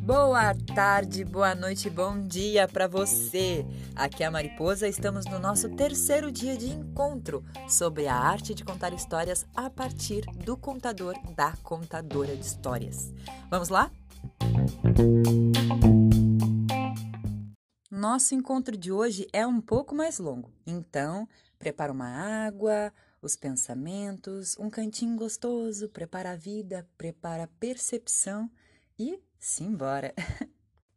Boa tarde, boa noite, bom dia para você. Aqui é a Mariposa, estamos no nosso terceiro dia de encontro sobre a arte de contar histórias a partir do contador da contadora de histórias. Vamos lá? Nosso encontro de hoje é um pouco mais longo, então prepara uma água, os pensamentos, um cantinho gostoso, prepara a vida, prepara a percepção e simbora!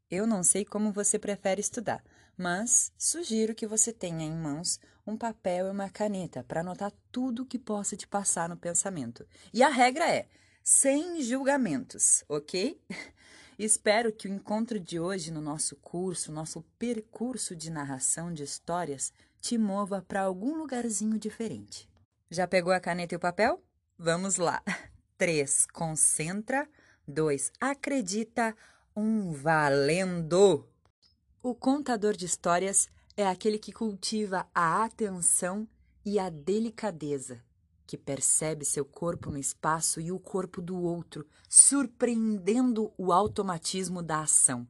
Eu não sei como você prefere estudar, mas sugiro que você tenha em mãos um papel e uma caneta para anotar tudo que possa te passar no pensamento. E a regra é: sem julgamentos, ok? Espero que o encontro de hoje no nosso curso, nosso percurso de narração de histórias, te mova para algum lugarzinho diferente. Já pegou a caneta e o papel? Vamos lá! 3. Concentra. 2. Acredita. 1. Um, valendo! O contador de histórias é aquele que cultiva a atenção e a delicadeza, que percebe seu corpo no espaço e o corpo do outro, surpreendendo o automatismo da ação.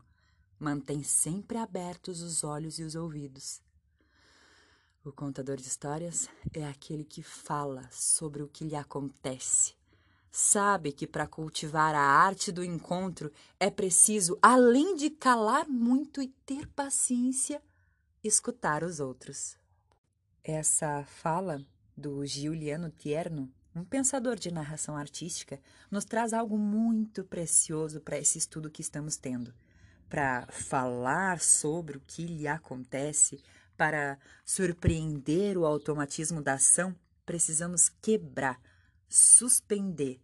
Mantém sempre abertos os olhos e os ouvidos. O contador de histórias é aquele que fala sobre o que lhe acontece, sabe que para cultivar a arte do encontro é preciso, além de calar muito e ter paciência, escutar os outros. Essa fala do Giuliano Tierno, um pensador de narração artística, nos traz algo muito precioso para esse estudo que estamos tendo. Para falar sobre o que lhe acontece, para surpreender o automatismo da ação, precisamos quebrar suspender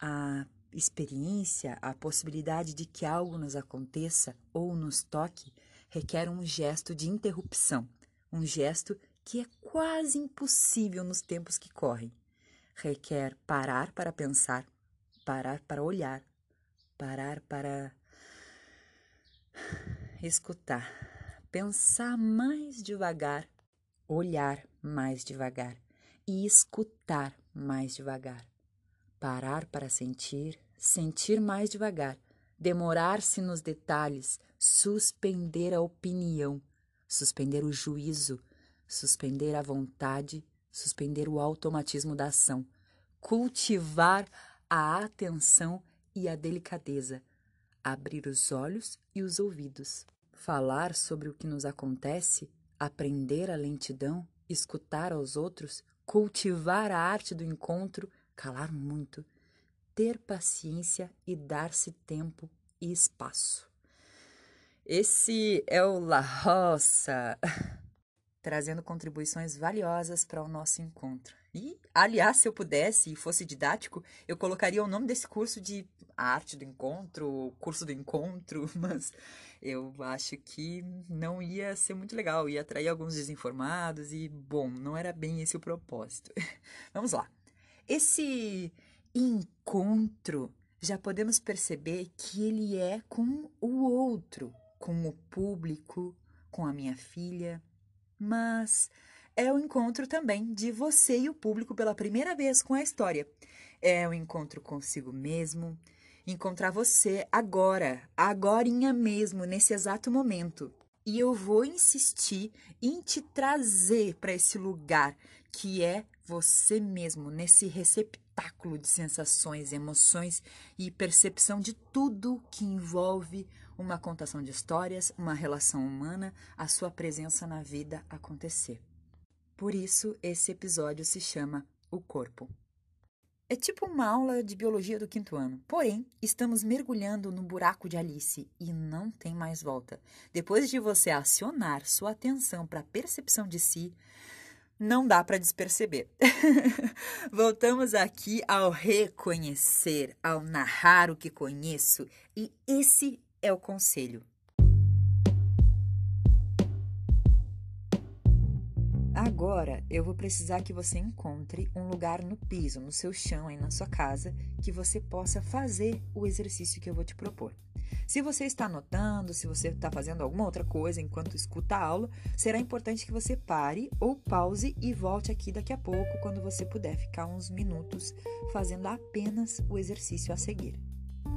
a experiência, a possibilidade de que algo nos aconteça ou nos toque, requer um gesto de interrupção, um gesto que é quase impossível nos tempos que correm. Requer parar para pensar, parar para olhar, parar para escutar, pensar mais devagar, olhar mais devagar e escutar mais devagar. Parar para sentir, sentir mais devagar, demorar-se nos detalhes, suspender a opinião, suspender o juízo, suspender a vontade, suspender o automatismo da ação, cultivar a atenção e a delicadeza, abrir os olhos e os ouvidos, falar sobre o que nos acontece, aprender a lentidão, escutar aos outros, cultivar a arte do encontro, calar muito, ter paciência e dar-se tempo e espaço. Esse é o La Roça, trazendo contribuições valiosas para o nosso encontro. E, aliás, se eu pudesse e fosse didático, eu colocaria o nome desse curso de Arte do Encontro, Curso do Encontro, mas eu acho que não ia ser muito legal, ia atrair alguns desinformados e, bom, não era bem esse o propósito. Vamos lá. Esse encontro, já podemos perceber que ele é com o outro, com o público, com a minha filha, mas é o encontro também de você e o público pela primeira vez com a história. É o encontro consigo mesmo, encontrar você agora, agorinha mesmo, nesse exato momento. E eu vou insistir em te trazer para esse lugar que é você mesmo, nesse receptáculo de sensações, emoções e percepção de tudo que envolve uma contação de histórias, uma relação humana, a sua presença na vida acontecer. Por isso, esse episódio se chama O Corpo. É tipo uma aula de biologia do quinto ano. Porém, estamos mergulhando no buraco de Alice e não tem mais volta. Depois de você acionar sua atenção para a percepção de si, não dá para desperceber. Voltamos aqui ao reconhecer, ao narrar o que conheço, e esse é o conselho. Agora eu vou precisar que você encontre um lugar no piso, no seu chão, aí na sua casa, que você possa fazer o exercício que eu vou te propor. Se você está anotando, se você está fazendo alguma outra coisa enquanto escuta a aula, será importante que você pare ou pause e volte aqui daqui a pouco, quando você puder ficar uns minutos fazendo apenas o exercício a seguir.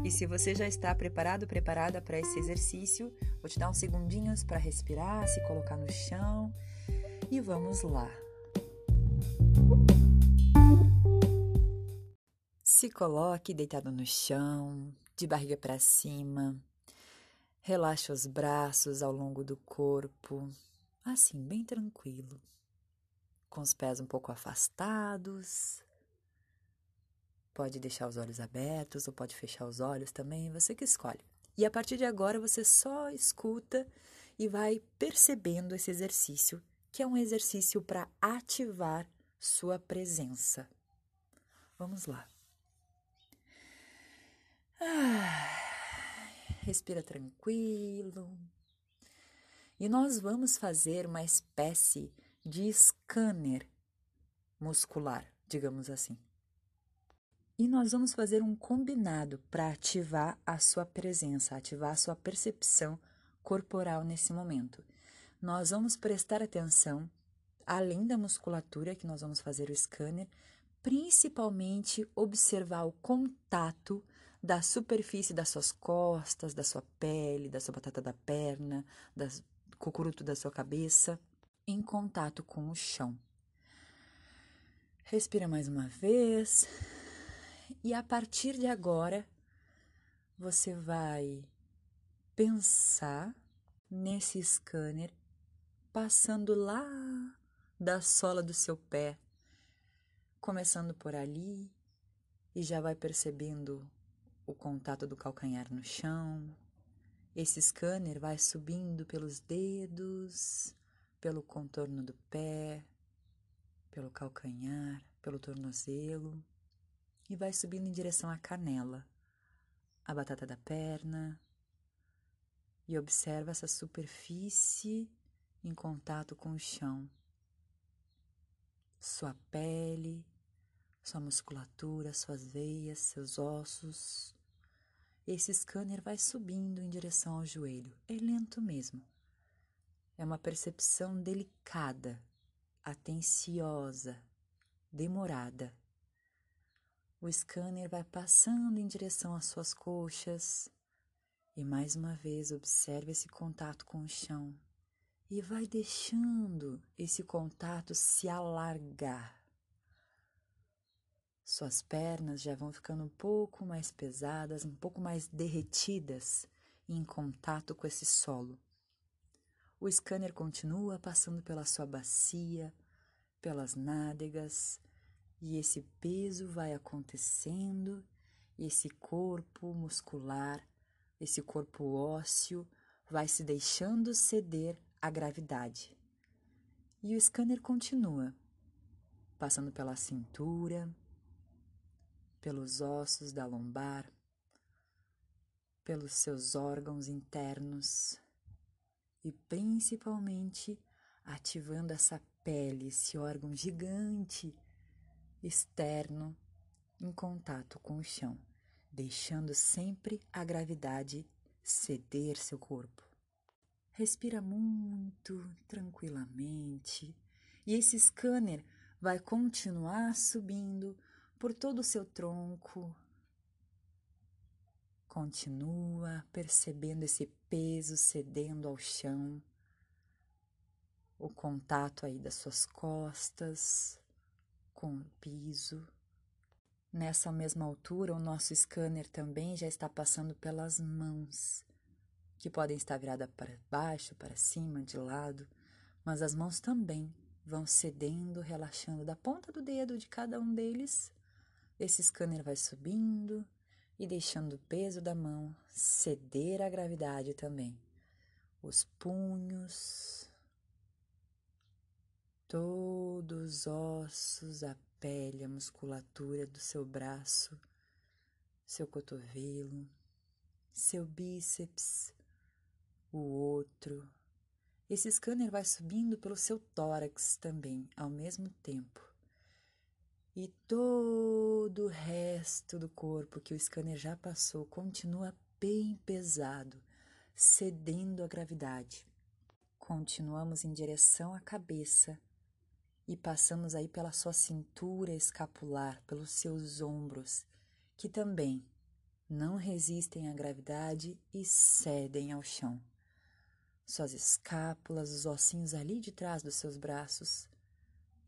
E se você já está preparado, preparada para esse exercício, vou te dar uns segundinhos para respirar, se colocar no chão e vamos lá. Se coloque deitado no chão, de barriga para cima. Relaxe os braços ao longo do corpo, assim, bem tranquilo. Com os pés um pouco afastados. Pode deixar os olhos abertos ou pode fechar os olhos também, você que escolhe. E a partir de agora você só escuta e vai percebendo esse exercício que é um exercício para ativar sua presença. Vamos lá. Ah, respira tranquilo. E nós vamos fazer uma espécie de scanner muscular, digamos assim. E nós vamos fazer um combinado para ativar a sua presença, ativar a sua percepção corporal nesse momento nós vamos prestar atenção, além da musculatura que nós vamos fazer o scanner, principalmente observar o contato da superfície das suas costas, da sua pele, da sua batata da perna, do cucuruto da sua cabeça, em contato com o chão. Respira mais uma vez. E a partir de agora, você vai pensar nesse scanner passando lá da sola do seu pé, começando por ali e já vai percebendo o contato do calcanhar no chão. Esse scanner vai subindo pelos dedos, pelo contorno do pé, pelo calcanhar, pelo tornozelo e vai subindo em direção à canela, a batata da perna. E observa essa superfície em contato com o chão. Sua pele, sua musculatura, suas veias, seus ossos. Esse scanner vai subindo em direção ao joelho. É lento mesmo. É uma percepção delicada, atenciosa, demorada. O scanner vai passando em direção às suas coxas e mais uma vez observe esse contato com o chão e vai deixando esse contato se alargar. Suas pernas já vão ficando um pouco mais pesadas, um pouco mais derretidas em contato com esse solo. O scanner continua passando pela sua bacia, pelas nádegas, e esse peso vai acontecendo, e esse corpo muscular, esse corpo ósseo vai se deixando ceder a gravidade. E o scanner continua, passando pela cintura, pelos ossos da lombar, pelos seus órgãos internos e principalmente ativando essa pele, esse órgão gigante externo em contato com o chão, deixando sempre a gravidade ceder seu corpo. Respira muito tranquilamente e esse scanner vai continuar subindo por todo o seu tronco. Continua percebendo esse peso cedendo ao chão, o contato aí das suas costas com o piso. Nessa mesma altura, o nosso scanner também já está passando pelas mãos que podem estar viradas para baixo, para cima, de lado, mas as mãos também vão cedendo, relaxando da ponta do dedo de cada um deles. Esse scanner vai subindo e deixando o peso da mão ceder à gravidade também. Os punhos, todos os ossos, a pele, a musculatura do seu braço, seu cotovelo, seu bíceps, o outro, Esse scanner vai subindo pelo seu tórax também, ao mesmo tempo. E todo o resto do corpo que o scanner já passou continua bem pesado, cedendo à gravidade. Continuamos em direção à cabeça e passamos aí pela sua cintura escapular, pelos seus ombros, que também não resistem à gravidade e cedem ao chão. Suas escápulas, os ossinhos ali de trás dos seus braços,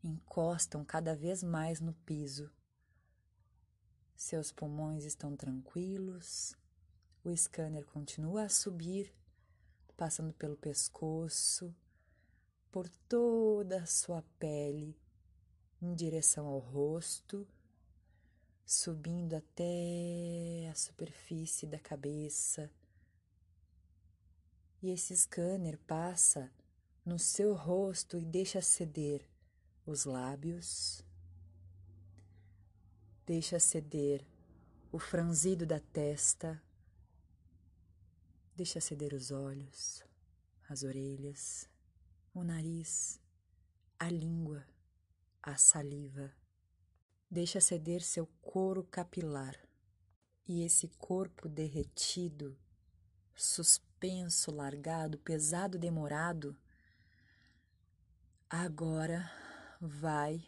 encostam cada vez mais no piso. Seus pulmões estão tranquilos, o scanner continua a subir, passando pelo pescoço, por toda a sua pele, em direção ao rosto, subindo até a superfície da cabeça. E esse scanner passa no seu rosto e deixa ceder os lábios, deixa ceder o franzido da testa, deixa ceder os olhos, as orelhas o nariz, a língua, a saliva. Deixa ceder seu couro capilar e esse corpo derretido, suspenso, largado, pesado, demorado, agora vai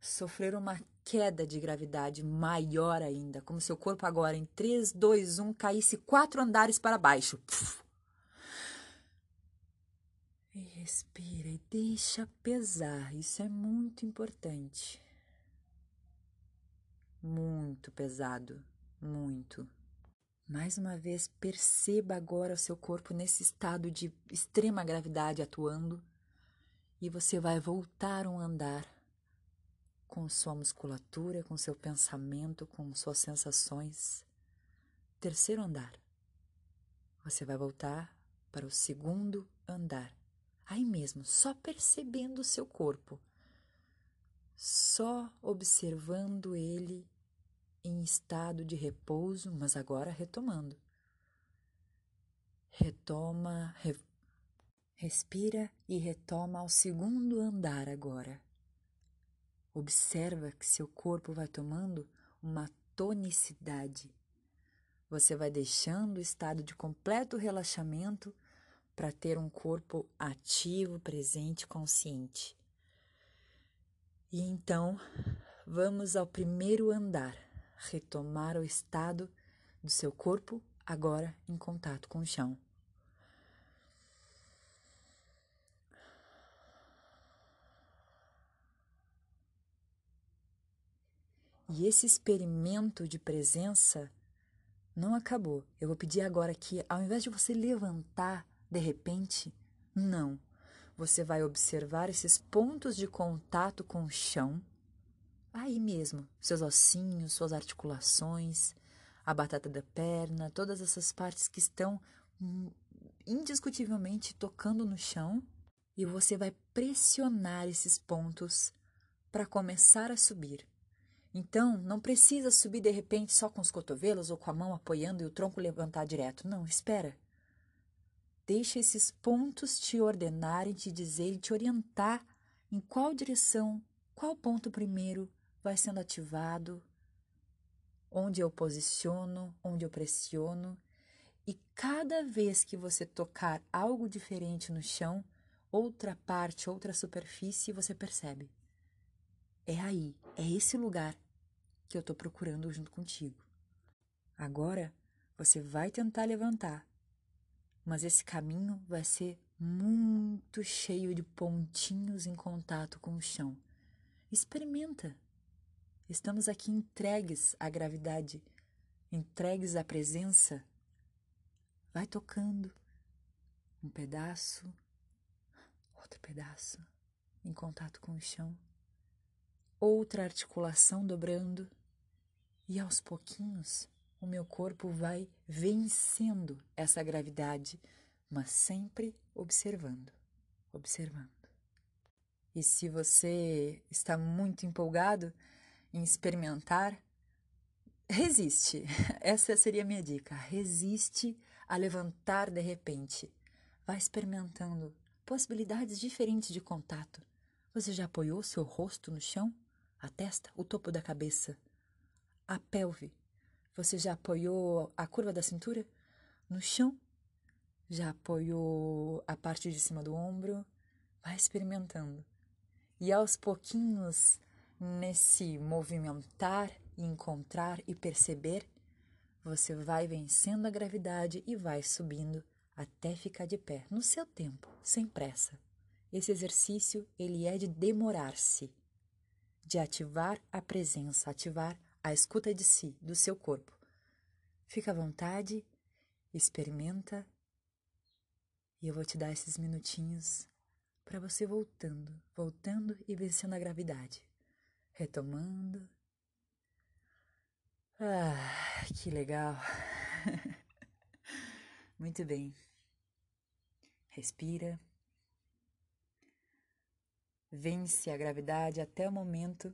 sofrer uma queda de gravidade maior ainda, como se o corpo agora em 3, 2, 1 caísse quatro andares para baixo. Puf e respira e deixa pesar. Isso é muito importante. Muito pesado, muito. Mais uma vez, perceba agora o seu corpo nesse estado de extrema gravidade atuando e você vai voltar um andar com sua musculatura, com seu pensamento, com suas sensações. Terceiro andar. Você vai voltar para o segundo andar aí mesmo, só percebendo o seu corpo, só observando ele em estado de repouso, mas agora retomando. Retoma, re, respira e retoma ao segundo andar agora. Observa que seu corpo vai tomando uma tonicidade. Você vai deixando o estado de completo relaxamento para ter um corpo ativo, presente, consciente. E então, vamos ao primeiro andar, retomar o estado do seu corpo agora em contato com o chão. E esse experimento de presença não acabou. Eu vou pedir agora que, ao invés de você levantar de repente, não. Você vai observar esses pontos de contato com o chão, aí mesmo, seus ossinhos, suas articulações, a batata da perna, todas essas partes que estão hum, indiscutivelmente tocando no chão, e você vai pressionar esses pontos para começar a subir. Então, não precisa subir de repente só com os cotovelos ou com a mão apoiando e o tronco levantar direto. Não, espera. Deixa esses pontos te ordenarem, te dizer e te orientar em qual direção, qual ponto primeiro vai sendo ativado, onde eu posiciono, onde eu pressiono. E cada vez que você tocar algo diferente no chão, outra parte, outra superfície, você percebe. É aí, é esse lugar que eu estou procurando junto contigo. Agora você vai tentar levantar mas esse caminho vai ser muito cheio de pontinhos em contato com o chão. Experimenta. Estamos aqui entregues à gravidade, entregues à presença. Vai tocando um pedaço, outro pedaço em contato com o chão, outra articulação dobrando, e aos pouquinhos o meu corpo vai vencendo essa gravidade, mas sempre observando, observando. E se você está muito empolgado em experimentar, resiste. Essa seria a minha dica. Resiste a levantar de repente. Vai experimentando possibilidades diferentes de contato. Você já apoiou seu rosto no chão? A testa, o topo da cabeça, a pelve. Você já apoiou a curva da cintura no chão? Já apoiou a parte de cima do ombro? Vai experimentando. E aos pouquinhos, nesse movimentar, encontrar e perceber, você vai vencendo a gravidade e vai subindo até ficar de pé, no seu tempo, sem pressa. Esse exercício, ele é de demorar-se, de ativar a presença, ativar a escuta de si, do seu corpo. Fica à vontade, experimenta, e eu vou te dar esses minutinhos para você voltando, voltando e vencendo a gravidade. Retomando ah, que legal. Muito bem. Respira. Vence a gravidade até o momento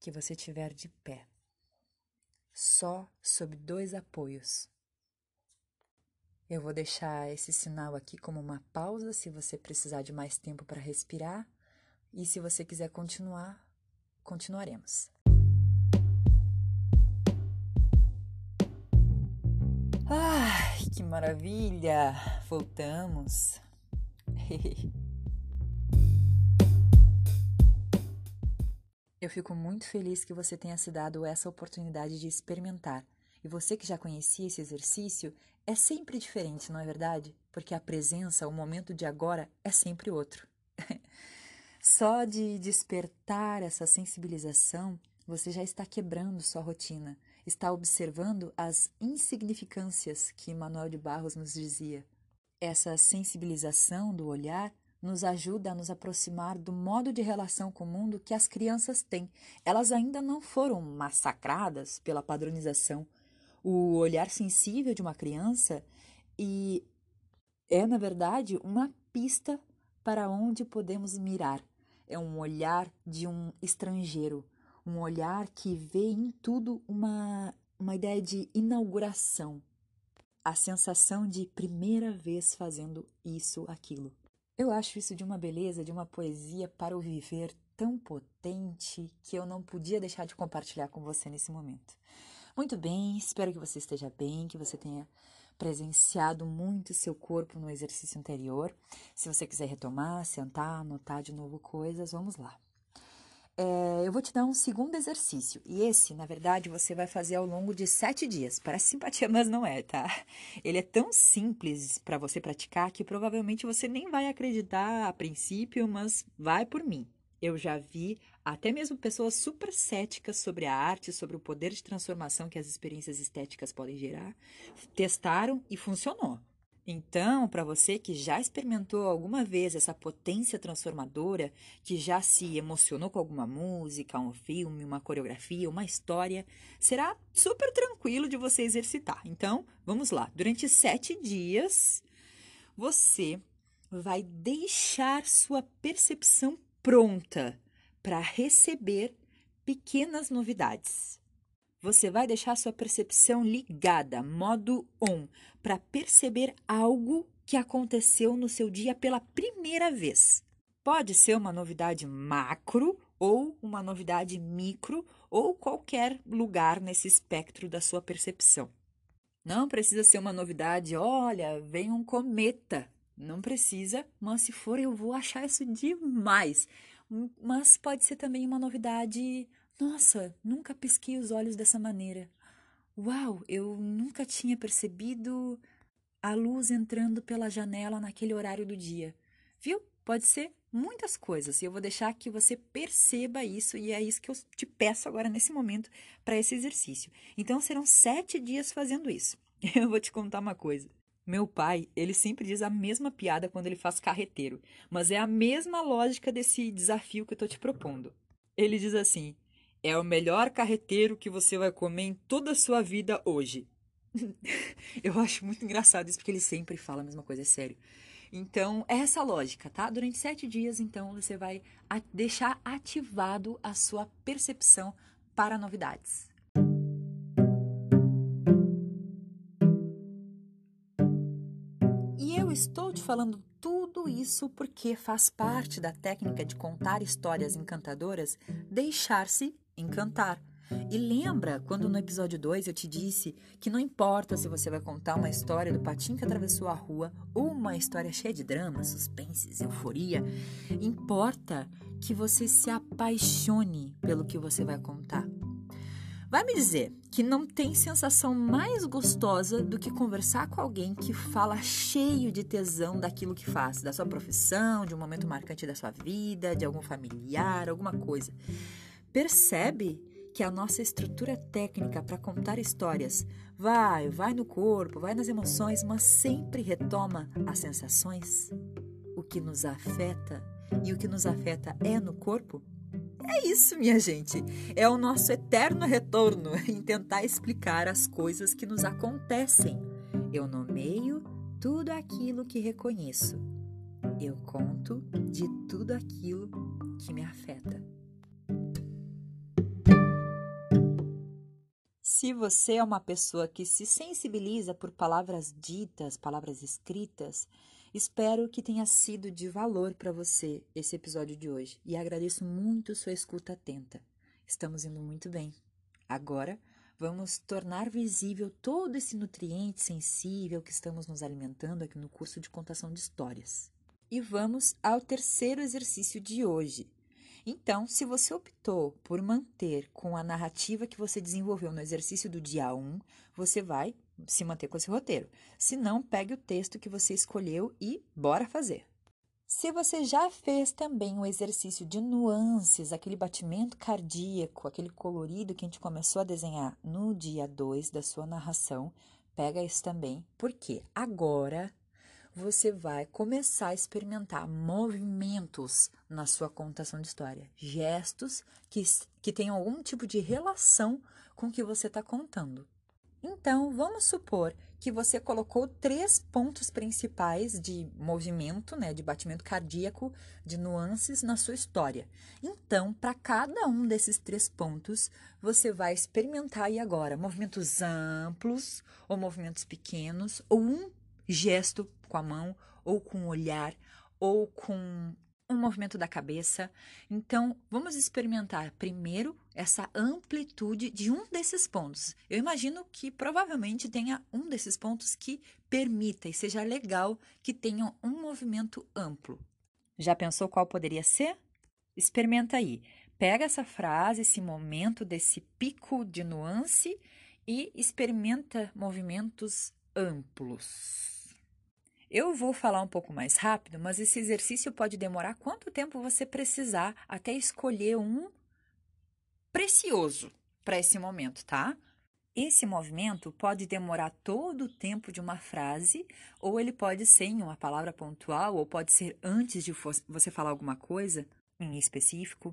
que você estiver de pé, só sob dois apoios. Eu vou deixar esse sinal aqui como uma pausa se você precisar de mais tempo para respirar, e se você quiser continuar, continuaremos. Ai, que maravilha! Voltamos. Eu fico muito feliz que você tenha se dado essa oportunidade de experimentar. E você que já conhecia esse exercício, é sempre diferente, não é verdade? Porque a presença, o momento de agora, é sempre outro. Só de despertar essa sensibilização, você já está quebrando sua rotina está observando as insignificâncias que Manuel de Barros nos dizia. Essa sensibilização do olhar nos ajuda a nos aproximar do modo de relação com o mundo que as crianças têm. Elas ainda não foram massacradas pela padronização. O olhar sensível de uma criança e é, na verdade, uma pista para onde podemos mirar. É um olhar de um estrangeiro, um olhar que vê em tudo uma, uma ideia de inauguração, a sensação de primeira vez fazendo isso, aquilo. Eu acho isso de uma beleza, de uma poesia para o viver tão potente que eu não podia deixar de compartilhar com você nesse momento. Muito bem, espero que você esteja bem, que você tenha presenciado muito seu corpo no exercício anterior. Se você quiser retomar, sentar, anotar de novo coisas, vamos lá é, eu vou te dar um segundo exercício. E esse, na verdade, você vai fazer ao longo de sete dias. Parece simpatia, mas não é, tá? Ele é tão simples para você praticar que provavelmente você nem vai acreditar a princípio, mas vai por mim. Eu já vi até mesmo pessoas super céticas sobre a arte, sobre o poder de transformação que as experiências estéticas podem gerar, testaram e funcionou. Então, para você que já experimentou alguma vez essa potência transformadora, que já se emocionou com alguma música, um filme, uma coreografia, uma história, será super tranquilo de você exercitar. Então, vamos lá. Durante sete dias, você vai deixar sua percepção pronta para receber pequenas novidades. Você vai deixar sua percepção ligada, modo on, para perceber algo que aconteceu no seu dia pela primeira vez. Pode ser uma novidade macro ou uma novidade micro ou qualquer lugar nesse espectro da sua percepção. Não precisa ser uma novidade, olha, vem um cometa. Não precisa, mas se for eu vou achar isso demais. Mas pode ser também uma novidade nossa, nunca pisquei os olhos dessa maneira. Uau, eu nunca tinha percebido a luz entrando pela janela naquele horário do dia. Viu? Pode ser muitas coisas e eu vou deixar que você perceba isso e é isso que eu te peço agora nesse momento para esse exercício. Então serão sete dias fazendo isso. Eu vou te contar uma coisa. Meu pai, ele sempre diz a mesma piada quando ele faz carreteiro, mas é a mesma lógica desse desafio que eu tô te propondo. Ele diz assim: é o melhor carreteiro que você vai comer em toda a sua vida hoje. Eu acho muito engraçado isso, porque ele sempre fala a mesma coisa, é sério. Então, é essa lógica, tá? Durante sete dias, então, você vai deixar ativado a sua percepção para novidades. E eu estou te te falando tudo isso porque faz parte da técnica de contar histórias encantadoras deixar-se encantar. E lembra quando no episódio 2 eu te disse que não importa se você vai contar uma história do patinho que atravessou a rua ou uma história cheia de drama, suspenses, euforia, importa que você se apaixone pelo que você vai contar. Vai me dizer que não tem sensação mais gostosa do que conversar com alguém que fala cheio de tesão daquilo que faz, da sua profissão, de um momento marcante da sua vida, de algum familiar, alguma coisa. Percebe que a nossa estrutura técnica para contar histórias vai, vai no corpo, vai nas emoções, mas sempre retoma as sensações? O que nos afeta e o que nos afeta é no corpo? É isso, minha gente. É o nosso eterno retorno em tentar explicar as coisas que nos acontecem. Eu nomeio tudo aquilo que reconheço. Eu conto de tudo aquilo que me afeta. Se você é uma pessoa que se sensibiliza por palavras ditas, palavras escritas, Espero que tenha sido de valor para você esse episódio de hoje e agradeço muito sua escuta atenta. Estamos indo muito bem. Agora, vamos tornar visível todo esse nutriente sensível que estamos nos alimentando aqui no curso de contação de histórias. E vamos ao terceiro exercício de hoje. Então, se você optou por manter com a narrativa que você desenvolveu no exercício do dia 1, você vai se manter com esse roteiro. Se não, pegue o texto que você escolheu e bora fazer. Se você já fez também o exercício de nuances, aquele batimento cardíaco, aquele colorido que a gente começou a desenhar no dia 2 da sua narração, pega isso também, porque agora você vai começar a experimentar movimentos na sua contação de história, gestos que, que tenham algum tipo de relação com o que você está contando. Então, vamos supor que você colocou três pontos principais de movimento, né, de batimento cardíaco, de nuances na sua história. Então, para cada um desses três pontos, você vai experimentar aí agora movimentos amplos ou movimentos pequenos, ou um gesto com a mão, ou com o olhar, ou com um movimento da cabeça. Então, vamos experimentar primeiro essa amplitude de um desses pontos. Eu imagino que provavelmente tenha um desses pontos que permita e seja legal que tenham um movimento amplo. Já pensou qual poderia ser? Experimenta aí. Pega essa frase, esse momento desse pico de nuance e experimenta movimentos amplos. Eu vou falar um pouco mais rápido, mas esse exercício pode demorar quanto tempo você precisar até escolher um precioso para esse momento, tá? Esse movimento pode demorar todo o tempo de uma frase, ou ele pode ser em uma palavra pontual, ou pode ser antes de você falar alguma coisa em específico.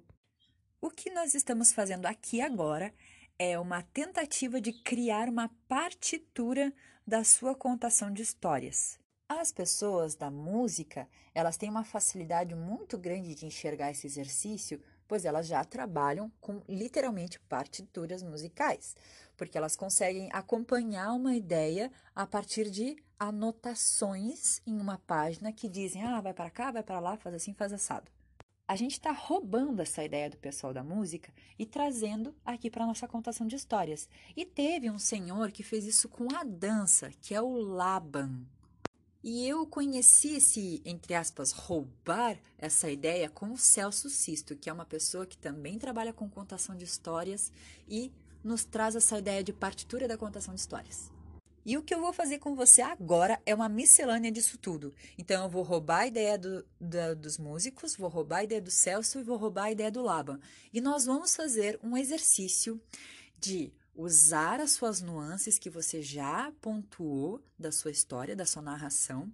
O que nós estamos fazendo aqui agora é uma tentativa de criar uma partitura da sua contação de histórias. As pessoas da música, elas têm uma facilidade muito grande de enxergar esse exercício, pois elas já trabalham com literalmente partituras musicais, porque elas conseguem acompanhar uma ideia a partir de anotações em uma página que dizem: ah, vai para cá, vai para lá, faz assim, faz assado. A gente está roubando essa ideia do pessoal da música e trazendo aqui para nossa contação de histórias. E teve um senhor que fez isso com a dança, que é o Laban. E eu conheci esse, entre aspas, roubar essa ideia com o Celso Sisto, que é uma pessoa que também trabalha com contação de histórias e nos traz essa ideia de partitura da contação de histórias. E o que eu vou fazer com você agora é uma miscelânea disso tudo. Então, eu vou roubar a ideia do, dos músicos, vou roubar a ideia do Celso e vou roubar a ideia do Laban. E nós vamos fazer um exercício de usar as suas nuances que você já pontuou da sua história, da sua narração.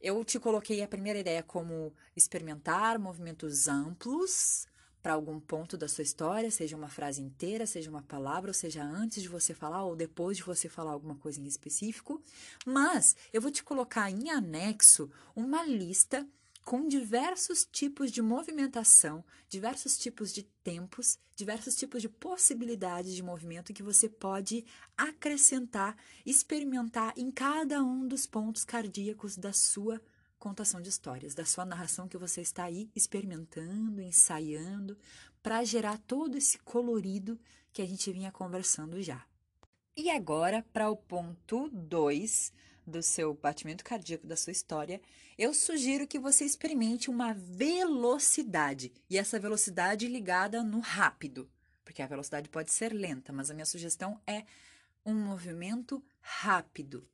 Eu te coloquei a primeira ideia como experimentar movimentos amplos para algum ponto da sua história, seja uma frase inteira, seja uma palavra, ou seja antes de você falar ou depois de você falar alguma coisa em específico. Mas eu vou te colocar em anexo uma lista com diversos tipos de movimentação, diversos tipos de tempos, diversos tipos de possibilidades de movimento que você pode acrescentar, experimentar em cada um dos pontos cardíacos da sua contação de histórias, da sua narração que você está aí experimentando, ensaiando, para gerar todo esse colorido que a gente vinha conversando já. E agora, para o ponto 2 do seu batimento cardíaco da sua história, eu sugiro que você experimente uma velocidade, e essa velocidade ligada no rápido, porque a velocidade pode ser lenta, mas a minha sugestão é um movimento rápido.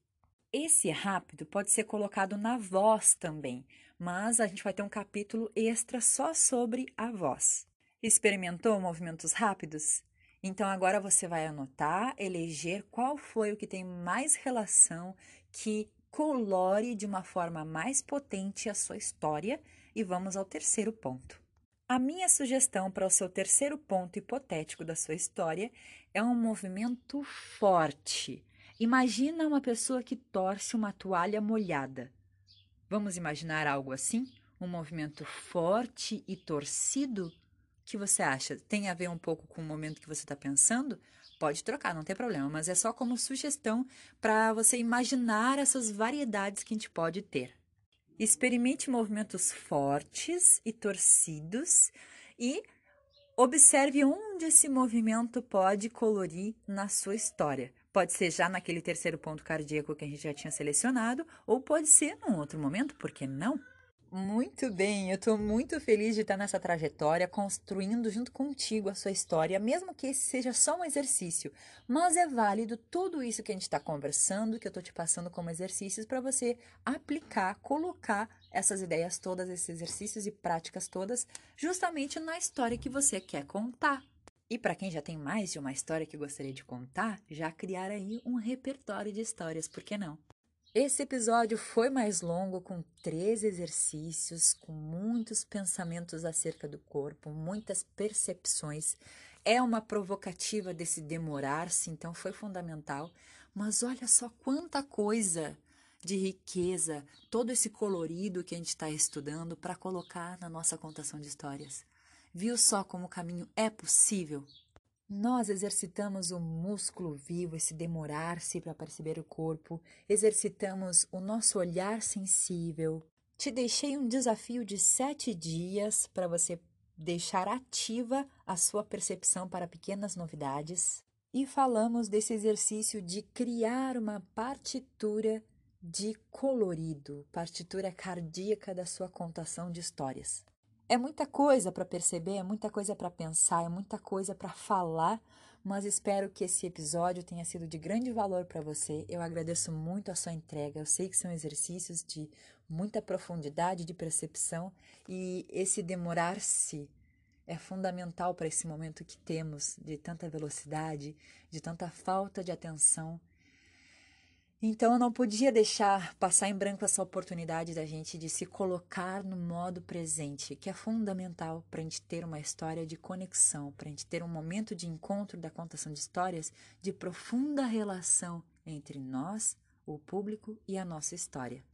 Esse rápido pode ser colocado na voz também, mas a gente vai ter um capítulo extra só sobre a voz. Experimentou movimentos rápidos? Então agora você vai anotar, eleger qual foi o que tem mais relação, que colore de uma forma mais potente a sua história e vamos ao terceiro ponto. A minha sugestão para o seu terceiro ponto hipotético da sua história é um movimento forte. Imagina uma pessoa que torce uma toalha molhada. Vamos imaginar algo assim? Um movimento forte e torcido? O que você acha? Tem a ver um pouco com o momento que você está pensando? Pode trocar, não tem problema, mas é só como sugestão para você imaginar essas variedades que a gente pode ter. Experimente movimentos fortes e torcidos e observe onde esse movimento pode colorir na sua história. Pode ser já naquele terceiro ponto cardíaco que a gente já tinha selecionado, ou pode ser num outro momento, por que não? Muito bem, eu estou muito feliz de estar nessa trajetória, construindo junto contigo a sua história, mesmo que esse seja só um exercício. Mas é válido tudo isso que a gente está conversando, que eu estou te passando como exercícios, para você aplicar, colocar essas ideias todas, esses exercícios e práticas todas, justamente na história que você quer contar. E para quem já tem mais de uma história que gostaria de contar, já criar aí um repertório de histórias, por que não? Esse episódio foi mais longo, com três exercícios, com muitos pensamentos acerca do corpo, muitas percepções. É uma provocativa desse demorar-se, então foi fundamental. Mas olha só quanta coisa de riqueza, todo esse colorido que a gente está estudando para colocar na nossa contação de histórias. Viu só como o caminho é possível? Nós exercitamos o músculo vivo, esse demorar-se para perceber o corpo, exercitamos o nosso olhar sensível. Te deixei um desafio de sete dias para você deixar ativa a sua percepção para pequenas novidades. E falamos desse exercício de criar uma partitura de colorido, partitura cardíaca da sua contação de histórias. É muita coisa para perceber, é muita coisa para pensar, é muita coisa para falar, mas espero que esse episódio tenha sido de grande valor para você. Eu agradeço muito a sua entrega. Eu sei que são exercícios de muita profundidade de percepção e esse demorar-se é fundamental para esse momento que temos de tanta velocidade, de tanta falta de atenção então eu não podia deixar passar em branco essa oportunidade da gente de se colocar no modo presente, que é fundamental para a gente ter uma história de conexão, para a gente ter um momento de encontro da contação de histórias de profunda relação entre nós, o público e a nossa história.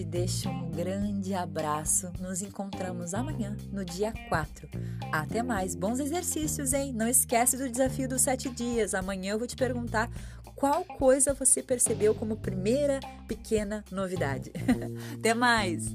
Te deixo um grande abraço. Nos encontramos amanhã, no dia 4. Até mais, bons exercícios, hein? Não esquece do desafio dos sete dias. Amanhã eu vou te perguntar qual coisa você percebeu como primeira pequena novidade. Até mais!